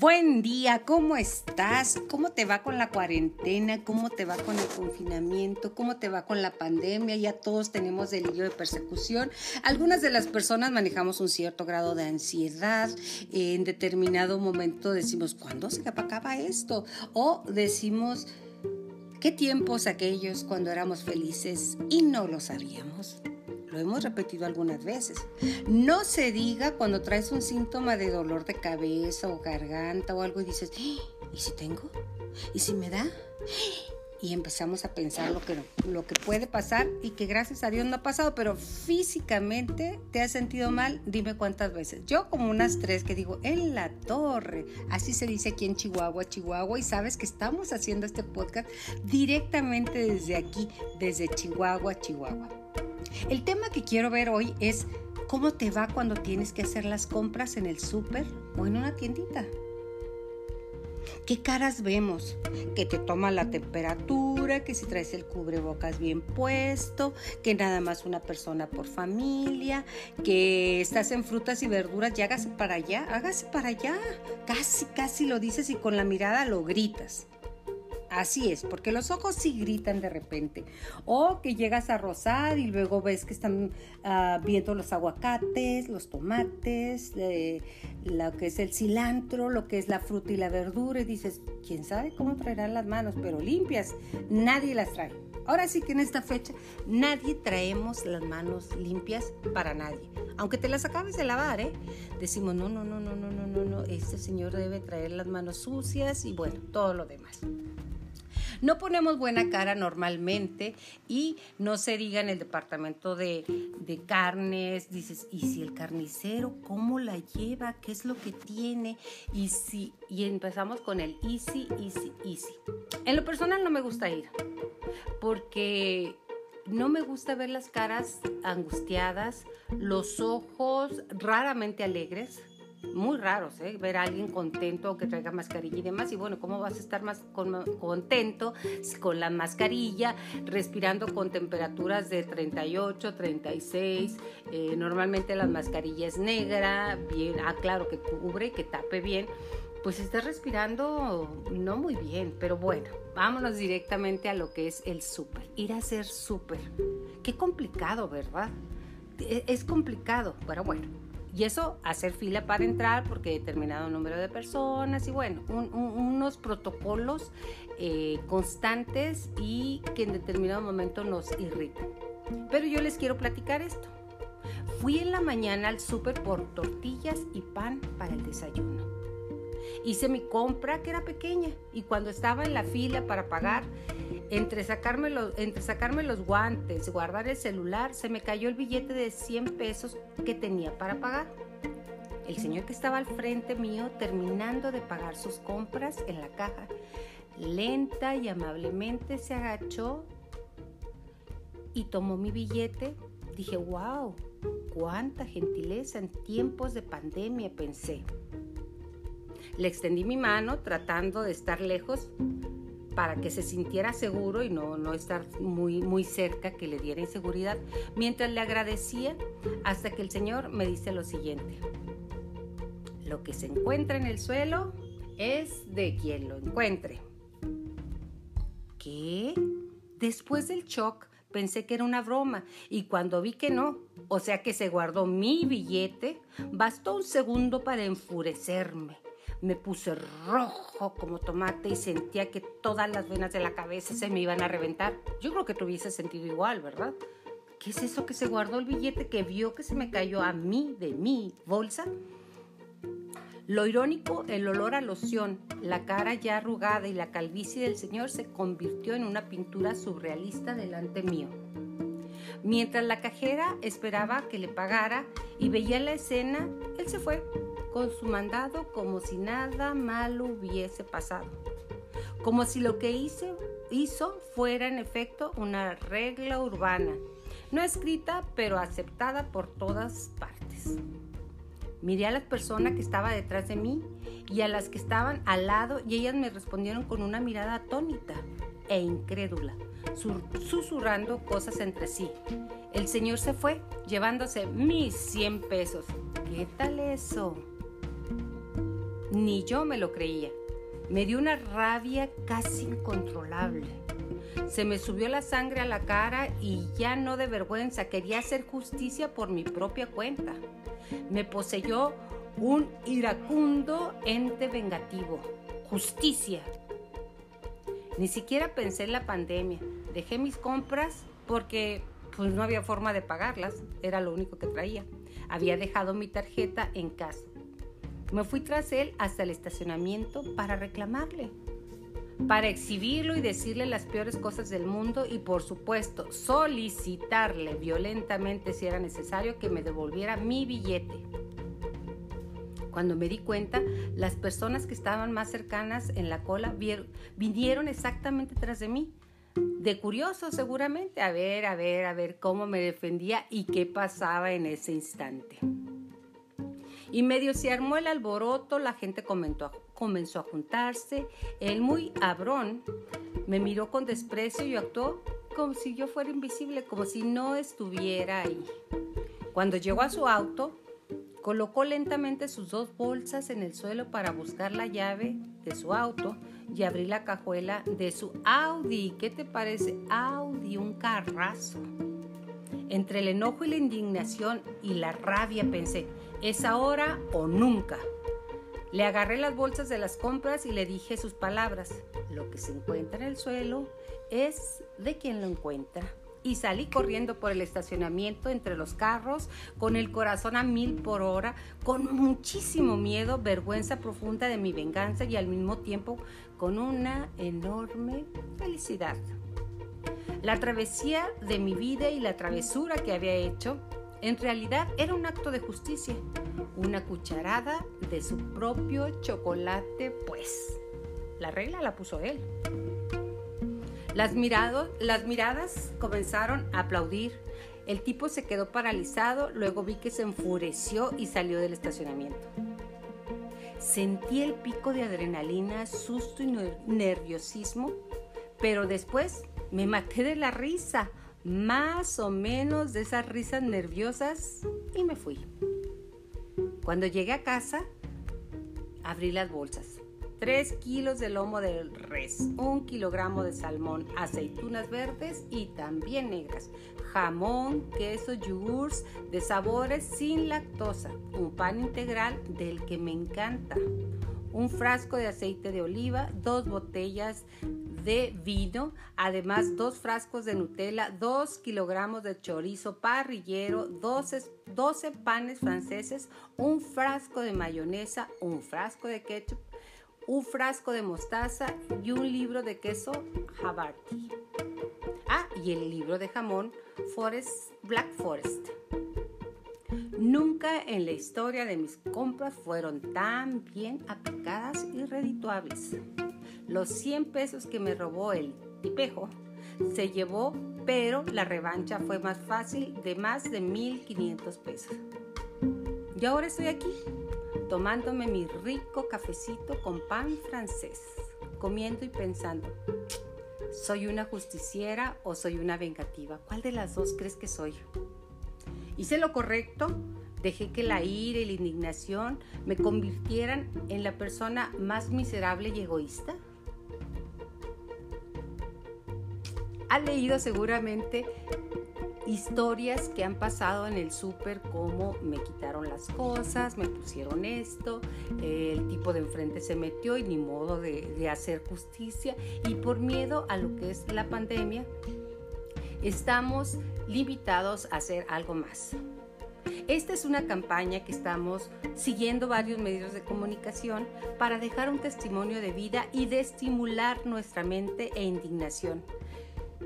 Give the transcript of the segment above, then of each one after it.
Buen día, ¿cómo estás? ¿Cómo te va con la cuarentena? ¿Cómo te va con el confinamiento? ¿Cómo te va con la pandemia? Ya todos tenemos delirio de persecución. Algunas de las personas manejamos un cierto grado de ansiedad. En determinado momento decimos, ¿cuándo se acaba esto? O decimos, ¿qué tiempos aquellos cuando éramos felices y no lo sabíamos? Lo hemos repetido algunas veces. No se diga cuando traes un síntoma de dolor de cabeza o garganta o algo y dices, ¿y si tengo? ¿Y si me da? Y empezamos a pensar lo que, lo que puede pasar y que gracias a Dios no ha pasado, pero físicamente te has sentido mal, dime cuántas veces. Yo como unas tres que digo, en la torre, así se dice aquí en Chihuahua, Chihuahua, y sabes que estamos haciendo este podcast directamente desde aquí, desde Chihuahua, Chihuahua. El tema que quiero ver hoy es cómo te va cuando tienes que hacer las compras en el súper o en una tiendita. ¿Qué caras vemos? Que te toma la temperatura, que si traes el cubrebocas bien puesto, que nada más una persona por familia, que estás en frutas y verduras y hágase para allá, hágase para allá. Casi, casi lo dices y con la mirada lo gritas. Así es, porque los ojos sí gritan de repente. O que llegas a rozar y luego ves que están ah, viendo los aguacates, los tomates, lo que es el cilantro, lo que es la fruta y la verdura. Y dices, quién sabe cómo traerán las manos, pero limpias. Nadie las trae. Ahora sí que en esta fecha nadie traemos las manos limpias para nadie. Aunque te las acabes de lavar, ¿eh? Decimos, no, no, no, no, no, no, no, no, este señor debe traer las manos sucias y bueno, todo lo demás. No ponemos buena cara normalmente y no se diga en el departamento de, carnes, dices, ¿y si el carnicero cómo la lleva? ¿Qué es lo que tiene? Y, si, y empezamos con el easy, easy, easy. En lo personal no me gusta ir porque no me gusta ver las caras angustiadas, los ojos raramente alegres muy raros, ¿eh? ver a alguien contento que traiga mascarilla y demás. Y bueno, ¿cómo vas a estar más contento con la mascarilla, respirando con temperaturas de 38, 36? Eh, normalmente la mascarilla es negra, bien, ah, claro, que cubre, que tape bien. Pues estás respirando no muy bien, pero bueno, vámonos directamente a lo que es el súper. Ir a hacer súper. Qué complicado, ¿verdad? E, es complicado, pero bueno y eso, hacer fila para entrar porque determinado número de personas y bueno, unos protocolos eh, constantes y que en determinado momento nos irritan. Pero yo les quiero platicar esto. Fui en la mañana al súper por tortillas y pan para el desayuno. Hice mi compra que era pequeña y cuando estaba en la fila para pagar, entre sacarme, los, entre sacarme los guantes, guardar el celular, se me cayó el billete de 100 pesos que tenía para pagar. El señor que estaba al frente mío, terminando de pagar sus compras en la caja, lenta y amablemente se agachó y tomó mi billete. Dije, wow, cuánta gentileza en tiempos de pandemia, pensé. Le extendí mi mano tratando de estar lejos, para que se sintiera seguro y no, no estar muy, muy cerca, que le diera inseguridad, mientras le agradecía hasta que el Señor me dice lo siguiente. Lo que se encuentra en el suelo es de quien lo encuentre. ¿Qué? Después del shock pensé que era una broma y cuando vi que no, o sea que se guardó mi billete, bastó un segundo para enfurecerme me puse rojo como tomate y sentía que todas las venas de la cabeza se me iban a reventar. Yo creo que te hubiese sentido igual, ¿verdad? ¿Qué es eso que se guardó el billete que vio que se me cayó a mí de mi bolsa? Lo irónico, el olor a loción, la cara ya arrugada y la calvicie del señor se convirtió en una pintura surrealista delante mío. Mientras la cajera esperaba que le pagara y veía la escena, él se fue con su mandado como si nada malo hubiese pasado, como si lo que hizo, fuera en efecto una regla urbana, no escrita pero aceptada por todas partes. Miré a las personas que estaba detrás de mí y a las que estaban al lado y ellas me respondieron con una mirada atónita e incrédula, susurrando cosas entre sí. El señor se fue llevándose mis 100 pesos. ¿Qué tal eso? Ni yo me lo creía. Me dio una rabia casi incontrolable. Se me subió la sangre a la cara y ya no de vergüenza quería hacer justicia por mi propia cuenta. Me poseyó un iracundo ente vengativo. Justicia. Ni siquiera pensé en la pandemia. Dejé mis compras porque pues no había forma de pagarlas, era lo único que traía. Había dejado mi tarjeta en casa. Me fui tras él hasta el estacionamiento para reclamarle, para exhibirlo y decirle las peores cosas del mundo y por supuesto solicitarle violentamente si era necesario que me devolviera mi billete. Cuando me di cuenta, las personas que estaban más cercanas en la cola vinieron exactamente tras de mí. De curioso seguramente, a ver, a ver, a ver cómo me defendía y qué pasaba en ese instante. Y medio se armó el alboroto, la gente comenzó a juntarse. El muy abrón me miró con desprecio y actuó como si yo fuera invisible, como si no estuviera ahí. Cuando llegó a su auto, colocó lentamente sus dos bolsas en el suelo para buscar la llave de su auto y abrí la cajuela de su Audi. ¿Qué te parece? Audi, un carrazo. Entre el enojo y la indignación y la rabia pensé, es ahora o nunca. Le agarré las bolsas de las compras y le dije sus palabras. Lo que se encuentra en el suelo es de quien lo encuentra. Y salí corriendo por el estacionamiento entre los carros, con el corazón a mil por hora, con muchísimo miedo, vergüenza profunda de mi venganza y al mismo tiempo con una enorme felicidad. La travesía de mi vida y la travesura que había hecho en realidad era un acto de justicia, una cucharada de su propio chocolate, pues. La regla la puso él. Las, las miradas comenzaron a aplaudir. El tipo se quedó paralizado, luego vi que se enfureció y salió del estacionamiento. Sentí el pico de adrenalina, susto y nerviosismo, pero después me maté de la risa más o menos de esas risas nerviosas y me fui. Cuando llegué a casa, abrí las bolsas. Tres kilos de lomo de res, un kilogramo de salmón, aceitunas verdes y también negras, jamón, queso, yogurts de sabores sin lactosa, un pan integral del que me encanta, un frasco de aceite de oliva, dos botellas de vino, además dos frascos de Nutella, dos kilogramos de chorizo parrillero, 12, 12 panes franceses, un frasco de mayonesa, un frasco de ketchup, un frasco de mostaza y un libro de queso Havarti. Ah, y el libro de jamón Forest, Black Forest. Nunca en la historia de mis compras fueron tan bien aplicadas y redituables. Los 100 pesos que me robó el tipejo se llevó, pero la revancha fue más fácil de más de 1.500 pesos. Y ahora estoy aquí, tomándome mi rico cafecito con pan francés, comiendo y pensando, ¿soy una justiciera o soy una vengativa? ¿Cuál de las dos crees que soy? ¿Hice lo correcto? Dejé que la ira y la indignación me convirtieran en la persona más miserable y egoísta. Ha leído seguramente historias que han pasado en el súper como me quitaron las cosas, me pusieron esto, el tipo de enfrente se metió y ni modo de, de hacer justicia y por miedo a lo que es la pandemia estamos limitados a hacer algo más. Esta es una campaña que estamos siguiendo varios medios de comunicación para dejar un testimonio de vida y de estimular nuestra mente e indignación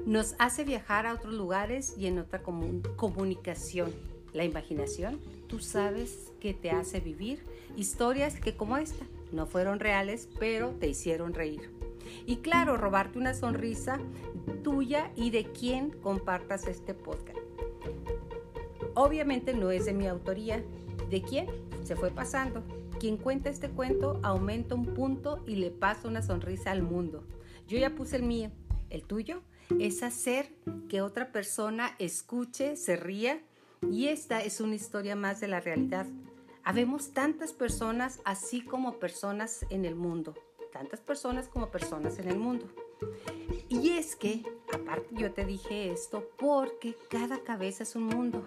nos hace viajar a otros lugares y en otra comunicación. La imaginación, tú sabes que te hace vivir historias que como esta no fueron reales, pero te hicieron reír. Y claro, robarte una sonrisa tuya y de quien compartas este podcast. Obviamente no es de mi autoría. ¿De quién? Se fue pasando. Quien cuenta este cuento aumenta un punto y le pasa una sonrisa al mundo. Yo ya puse el mío. ¿El tuyo? Es hacer que otra persona escuche, se ría y esta es una historia más de la realidad. Habemos tantas personas así como personas en el mundo, tantas personas como personas en el mundo. Y es que, aparte yo te dije esto porque cada cabeza es un mundo.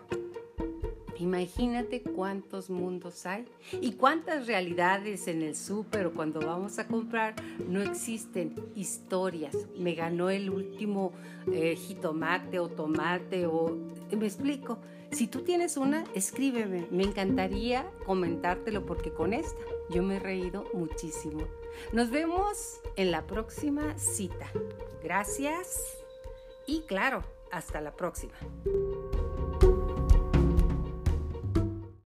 Imagínate cuántos mundos hay y cuántas realidades en el súper o cuando vamos a comprar no existen historias. Me ganó el último eh, jitomate o tomate o... Me explico. Si tú tienes una, escríbeme. Me encantaría comentártelo porque con esta yo me he reído muchísimo. Nos vemos en la próxima cita. Gracias y claro, hasta la próxima.